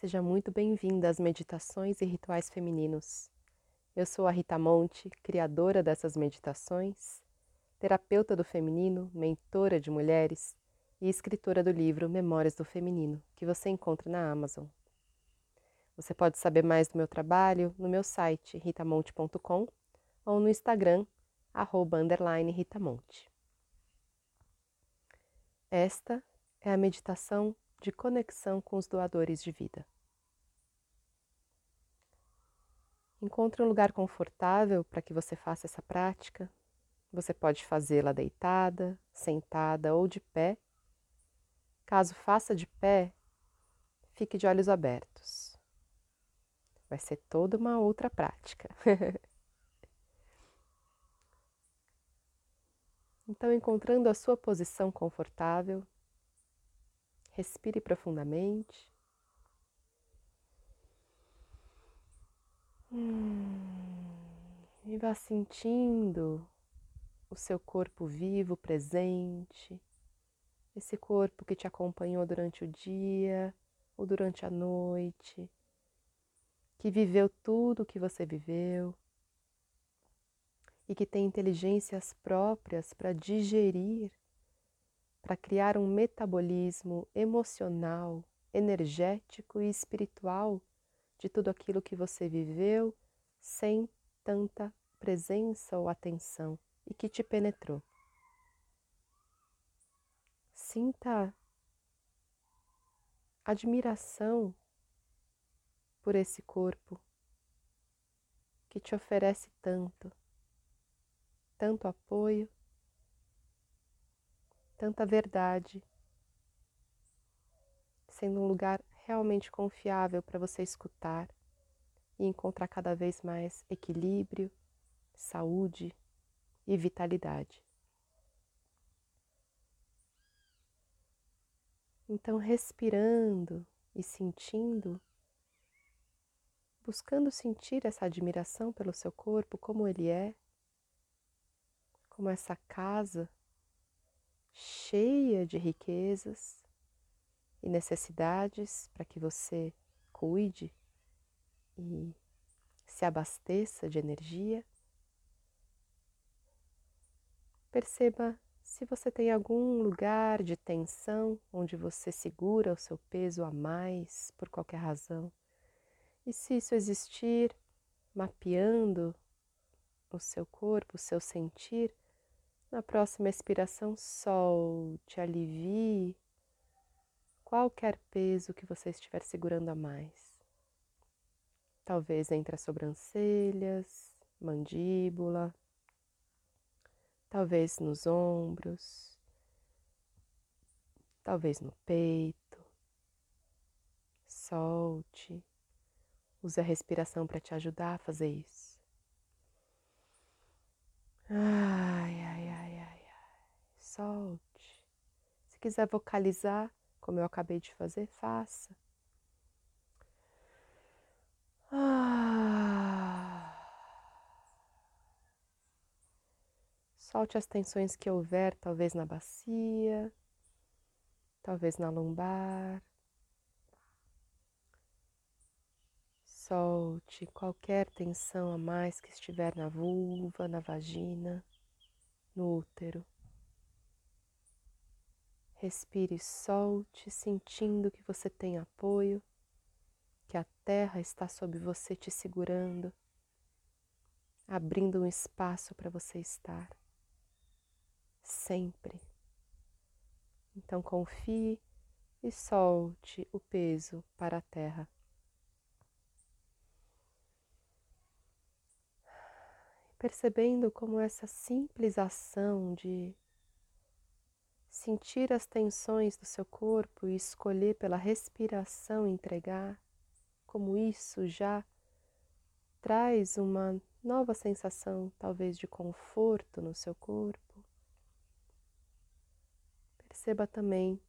Seja muito bem-vinda às meditações e rituais femininos. Eu sou a Rita Monte, criadora dessas meditações, terapeuta do feminino, mentora de mulheres e escritora do livro Memórias do Feminino, que você encontra na Amazon. Você pode saber mais do meu trabalho no meu site ritamonte.com ou no Instagram, underline, ritamonte. Esta é a meditação de conexão com os doadores de vida. Encontre um lugar confortável para que você faça essa prática. Você pode fazê-la deitada, sentada ou de pé. Caso faça de pé, fique de olhos abertos. Vai ser toda uma outra prática. então, encontrando a sua posição confortável, Respire profundamente. Hum, e vá sentindo o seu corpo vivo, presente, esse corpo que te acompanhou durante o dia ou durante a noite, que viveu tudo o que você viveu. E que tem inteligências próprias para digerir para criar um metabolismo emocional, energético e espiritual de tudo aquilo que você viveu sem tanta presença ou atenção e que te penetrou. Sinta admiração por esse corpo que te oferece tanto, tanto apoio tanta verdade, sendo um lugar realmente confiável para você escutar e encontrar cada vez mais equilíbrio, saúde e vitalidade. Então, respirando e sentindo, buscando sentir essa admiração pelo seu corpo, como ele é, como essa casa cheia de riquezas e necessidades para que você cuide e se abasteça de energia. Perceba se você tem algum lugar de tensão onde você segura o seu peso a mais por qualquer razão. E se isso existir, mapeando o seu corpo, o seu sentir, na próxima expiração, solte, alivie qualquer peso que você estiver segurando a mais. Talvez entre as sobrancelhas, mandíbula, talvez nos ombros, talvez no peito. Solte. Use a respiração para te ajudar a fazer isso. Ai. Solte. Se quiser vocalizar, como eu acabei de fazer, faça. Ah. Solte as tensões que houver, talvez na bacia, talvez na lombar. Solte qualquer tensão a mais que estiver na vulva, na vagina, no útero. Respire e solte, sentindo que você tem apoio, que a terra está sob você te segurando, abrindo um espaço para você estar. Sempre. Então confie e solte o peso para a terra. percebendo como essa simples ação de sentir as tensões do seu corpo e escolher pela respiração entregar, como isso já traz uma nova sensação, talvez de conforto no seu corpo. Perceba também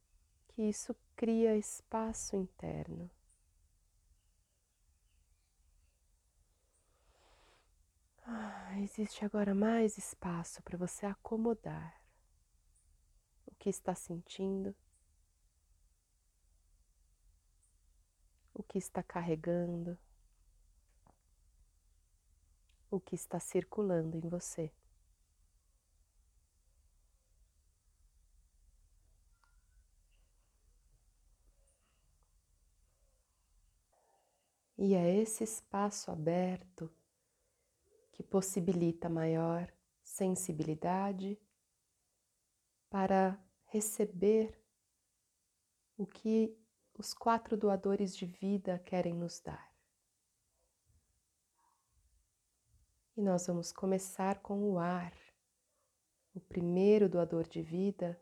que isso cria espaço interno. Ah, existe agora mais espaço para você acomodar que está sentindo, o que está carregando, o que está circulando em você. E é esse espaço aberto que possibilita maior sensibilidade para receber o que os quatro doadores de vida querem nos dar. E nós vamos começar com o ar, o primeiro doador de vida,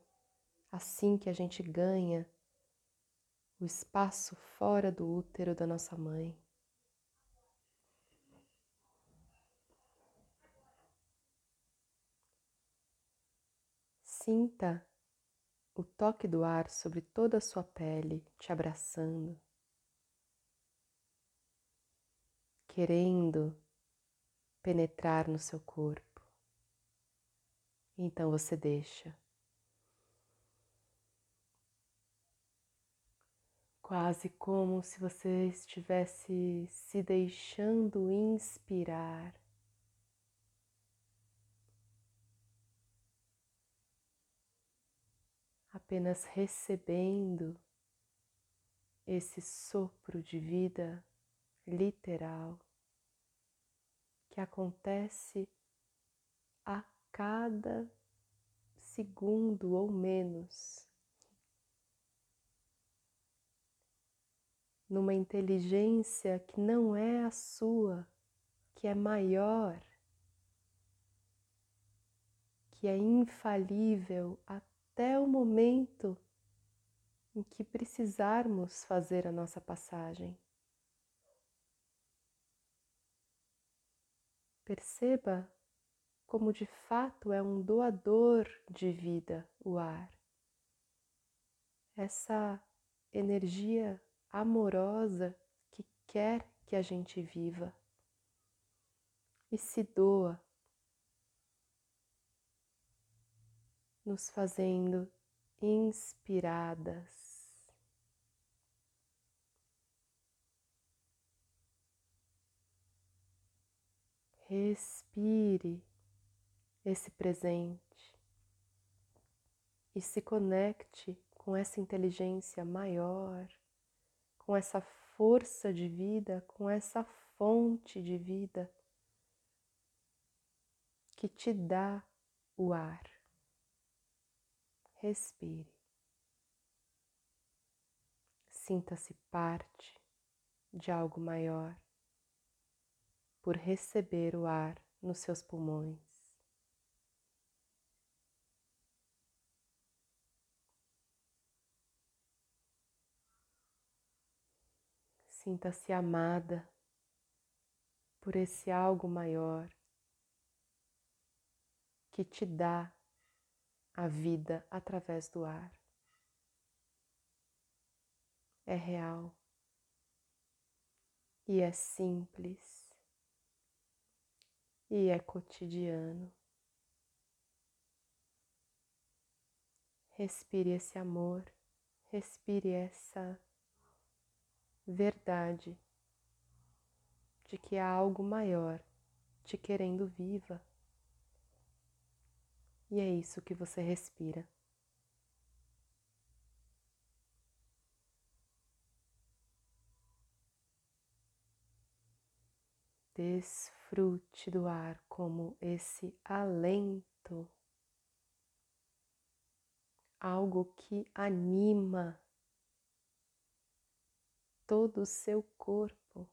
assim que a gente ganha o espaço fora do útero da nossa mãe. Sinta o toque do ar sobre toda a sua pele, te abraçando, querendo penetrar no seu corpo. Então você deixa. Quase como se você estivesse se deixando inspirar apenas recebendo esse sopro de vida literal que acontece a cada segundo ou menos, numa inteligência que não é a sua, que é maior, que é infalível a até o momento em que precisarmos fazer a nossa passagem. Perceba como de fato é um doador de vida o ar. Essa energia amorosa que quer que a gente viva e se doa nos fazendo inspiradas. Respire esse presente e se conecte com essa inteligência maior, com essa força de vida, com essa fonte de vida que te dá o ar. Respire. Sinta-se parte de algo maior por receber o ar nos seus pulmões. Sinta-se amada por esse algo maior que te dá a vida através do ar. É real e é simples e é cotidiano. Respire esse amor, respire essa verdade de que há algo maior te querendo viva. E é isso que você respira. Desfrute do ar como esse alento, algo que anima todo o seu corpo,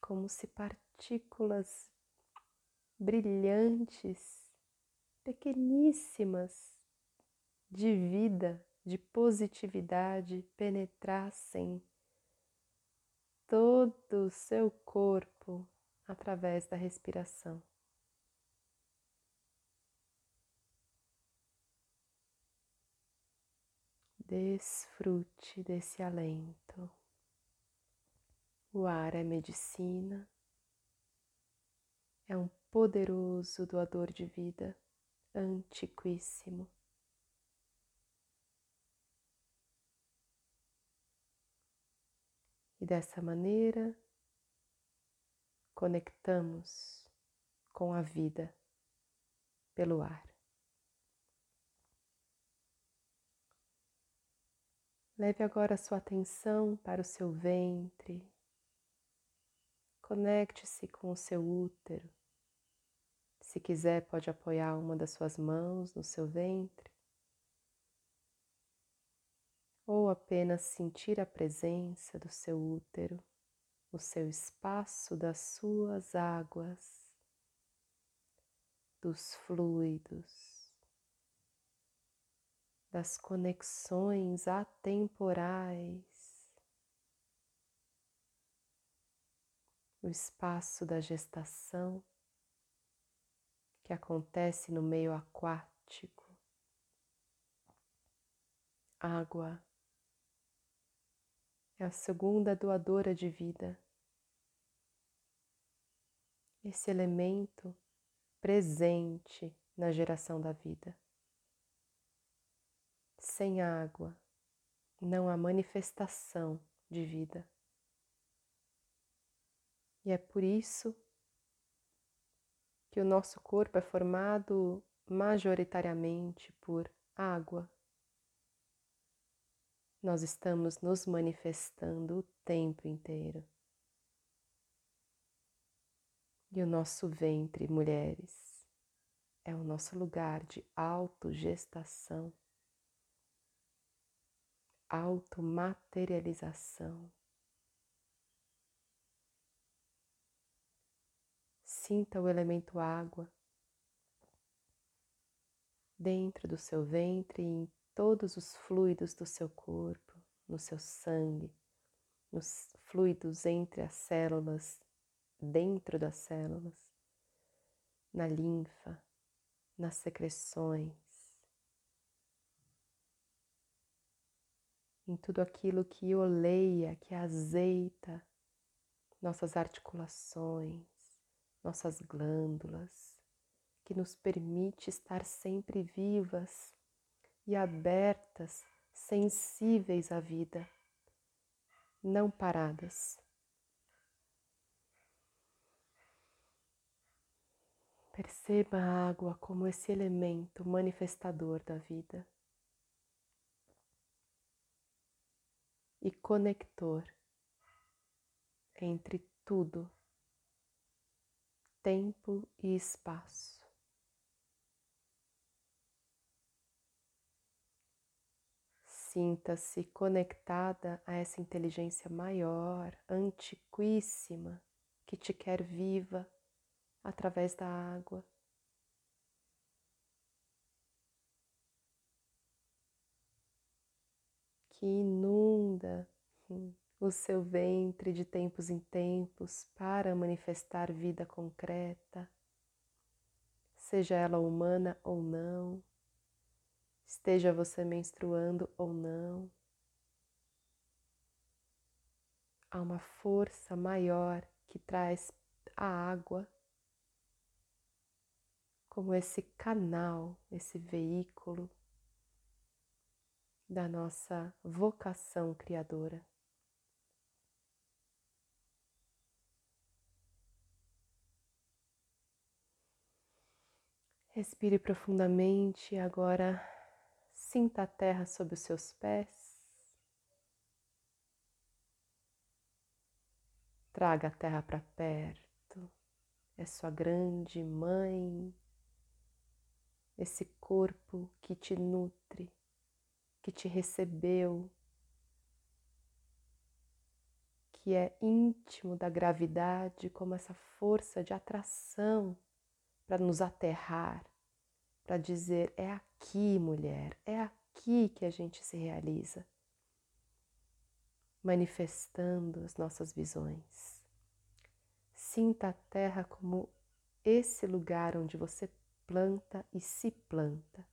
como se partículas brilhantes, pequeníssimas, de vida, de positividade penetrassem todo o seu corpo através da respiração. Desfrute desse alento. O ar é medicina, é um poderoso doador de vida, antiquíssimo. E dessa maneira, conectamos com a vida pelo ar. Leve agora sua atenção para o seu ventre. Conecte-se com o seu útero. Se quiser, pode apoiar uma das suas mãos no seu ventre. Ou apenas sentir a presença do seu útero, o seu espaço das suas águas, dos fluidos das conexões atemporais, o espaço da gestação que acontece no meio aquático, água é a segunda doadora de vida. Esse elemento presente na geração da vida. Sem água não há manifestação de vida. E é por isso que o nosso corpo é formado majoritariamente por água. Nós estamos nos manifestando o tempo inteiro. E o nosso ventre, mulheres, é o nosso lugar de autogestação automaterialização. Sinta o elemento água dentro do seu ventre e em todos os fluidos do seu corpo, no seu sangue, nos fluidos entre as células, dentro das células, na linfa, nas secreções, em tudo aquilo que oleia, que azeita nossas articulações, nossas glândulas, que nos permite estar sempre vivas e abertas, sensíveis à vida, não paradas. Perceba a água como esse elemento manifestador da vida. e conector entre tudo, tempo e espaço. Sinta-se conectada a essa inteligência maior, antiquíssima, que te quer viva através da água. que inunda hum, o seu ventre de tempos em tempos para manifestar vida concreta, seja ela humana ou não, esteja você menstruando ou não. Há uma força maior que traz a água como esse canal, esse veículo da nossa vocação criadora. Respire profundamente, agora sinta a terra sob os seus pés. Traga a terra para perto, é sua grande mãe, esse corpo que te nutre que te recebeu, que é íntimo da gravidade, como essa força de atração para nos aterrar, para dizer: é aqui, mulher, é aqui que a gente se realiza, manifestando as nossas visões. Sinta a terra como esse lugar onde você planta e se planta.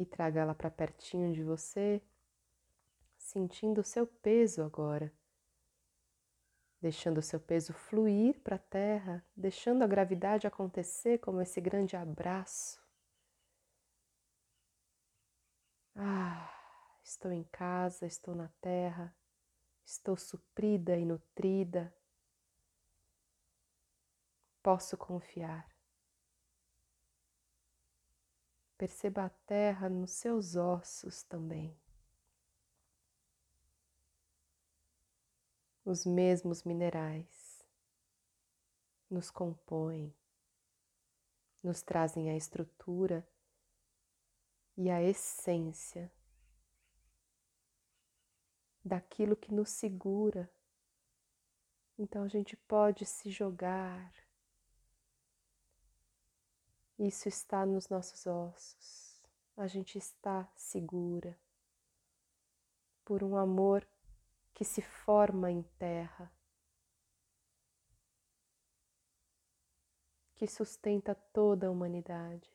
e traga ela para pertinho de você, sentindo o seu peso agora, deixando seu peso fluir para a terra, deixando a gravidade acontecer como esse grande abraço. Estou em casa, estou na terra, estou suprida e nutrida. Posso confiar. Perceba a terra nos seus ossos também. Os mesmos minerais nos compõem, nos trazem a estrutura e a essência daquilo que nos segura. Então a gente pode se jogar. Isso está nos nossos ossos. A gente está segura por um amor que se forma em terra, que sustenta toda a humanidade,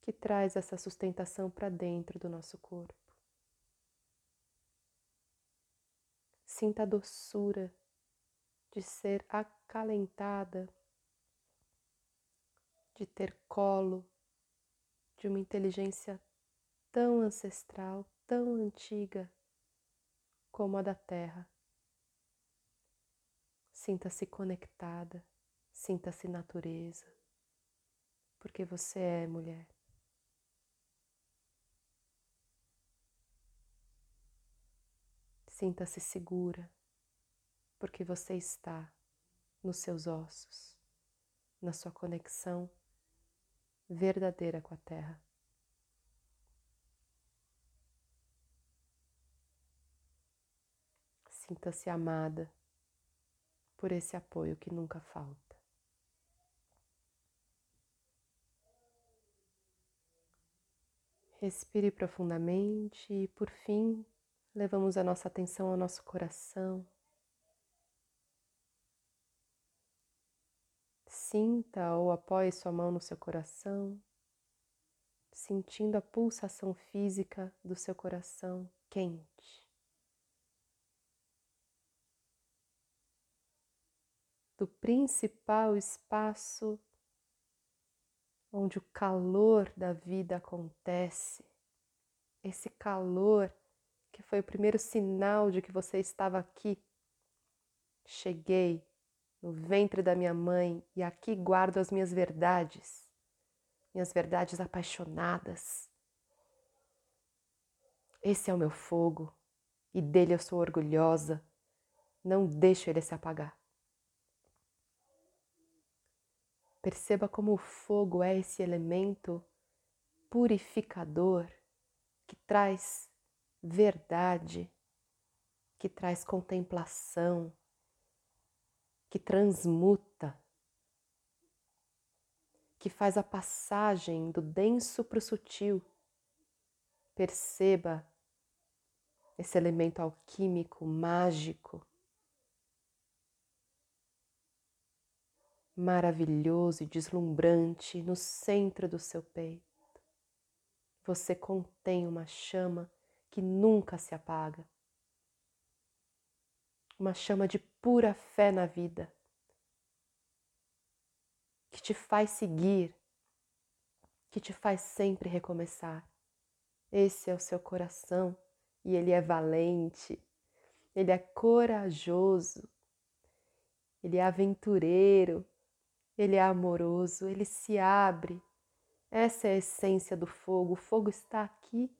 que traz essa sustentação para dentro do nosso corpo. Sinta a doçura de ser acalentada, de ter colo de uma inteligência tão ancestral, tão antiga como a da Terra. Sinta-se conectada, sinta-se natureza, porque você é mulher. Sinta-se segura, porque você está nos seus ossos, na sua conexão verdadeira com a Terra. Sinta-se amada por esse apoio que nunca falta. Respire profundamente e, por fim, Levamos a nossa atenção ao nosso coração. Sinta ou apoie sua mão no seu coração, sentindo a pulsação física do seu coração quente. Do principal espaço onde o calor da vida acontece, esse calor que foi o primeiro sinal de que você estava aqui. Cheguei no ventre da minha mãe e aqui guardo as minhas verdades, minhas verdades apaixonadas. Esse é o meu fogo e dele eu sou orgulhosa. Não deixo ele se apagar. Perceba como o fogo é esse elemento purificador que traz verdade, que traz contemplação, que transmuta, que faz a passagem do denso para o sutil. Perceba esse elemento alquímico, mágico, maravilhoso e deslumbrante no centro do seu peito. Você contém uma chama que nunca se apaga. Uma chama de pura fé na vida, que te faz seguir, que te faz sempre recomeçar. Esse é o seu coração e ele é valente, ele é corajoso, ele é aventureiro, ele é amoroso, ele se abre. Essa é a essência do fogo. O fogo está aqui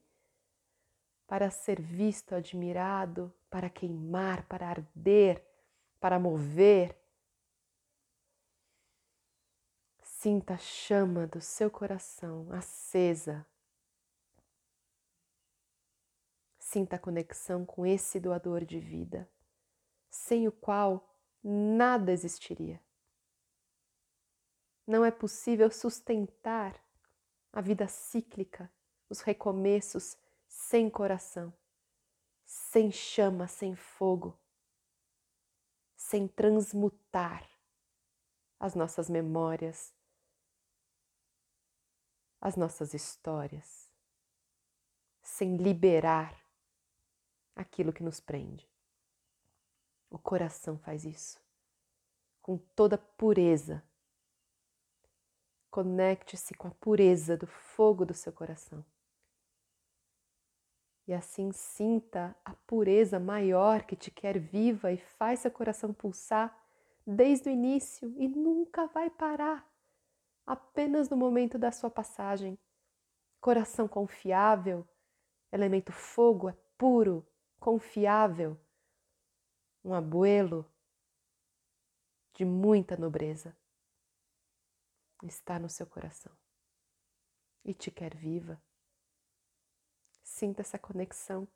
para ser visto, admirado, para queimar, para arder, para mover. Sinta a chama do seu coração acesa. Sinta a conexão com esse doador de vida, sem o qual nada existiria. Não é possível sustentar a vida cíclica, os recomeços sem coração, sem chama, sem fogo, sem transmutar as nossas memórias, as nossas histórias, sem liberar aquilo que nos prende. O coração faz isso com toda pureza. Conecte-se com a pureza do fogo do seu coração. E assim sinta a pureza maior que te quer viva e faz seu coração pulsar desde o início e nunca vai parar, apenas no momento da sua passagem. Coração confiável, elemento fogo é puro, confiável, um abuelo de muita nobreza está no seu coração e te quer viva. Sinta essa conexão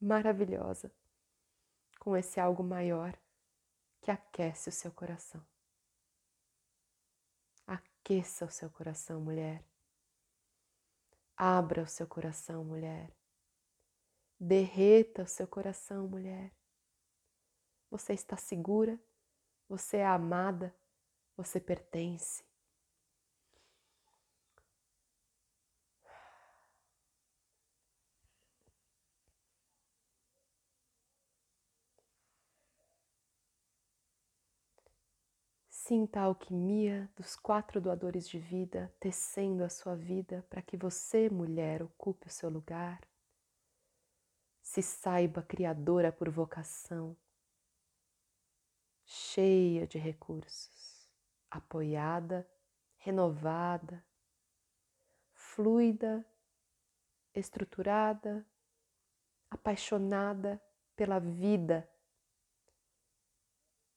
maravilhosa com esse algo maior que aquece o seu coração. Aqueça o seu coração, mulher. Abra o seu coração, mulher. Derreta o seu coração, mulher. Você está segura, você é amada, você pertence. Sinta a alquimia dos quatro doadores de vida tecendo a sua vida para que você, mulher, ocupe o seu lugar. Se saiba criadora por vocação, cheia de recursos, apoiada, renovada, fluida, estruturada, apaixonada pela vida,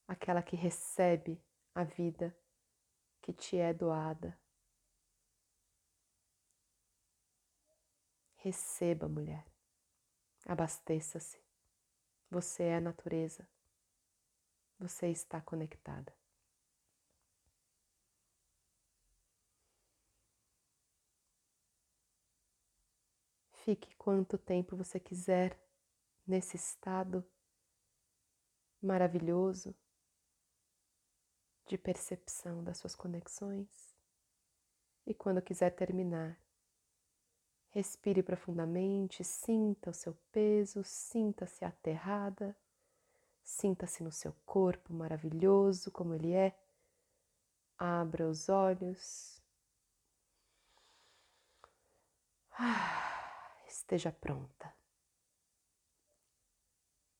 aquela que recebe a vida que te é doada. Receba, mulher. Abasteça-se. Você é a natureza. Você está conectada. Fique quanto tempo você quiser nesse estado maravilhoso de percepção das suas conexões. E quando quiser terminar, respire profundamente, sinta o seu peso, sinta-se aterrada, sinta-se no seu corpo maravilhoso como ele é. Abra os olhos. Ah, esteja pronta.